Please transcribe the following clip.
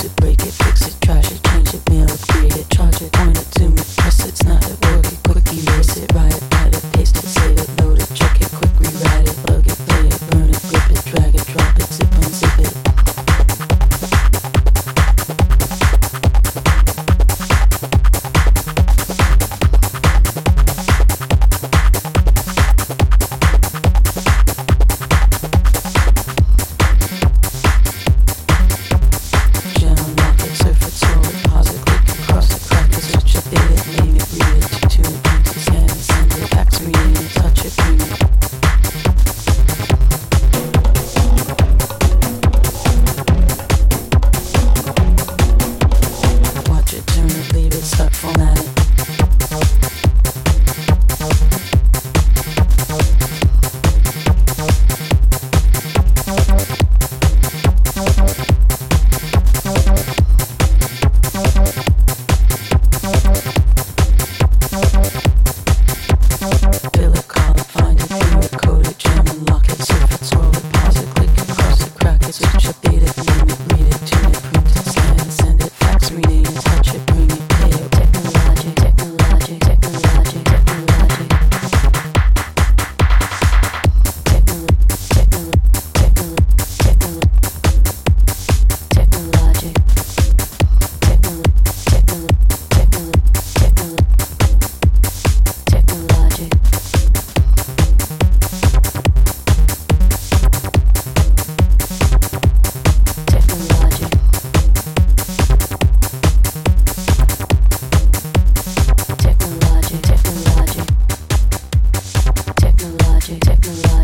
to break made it.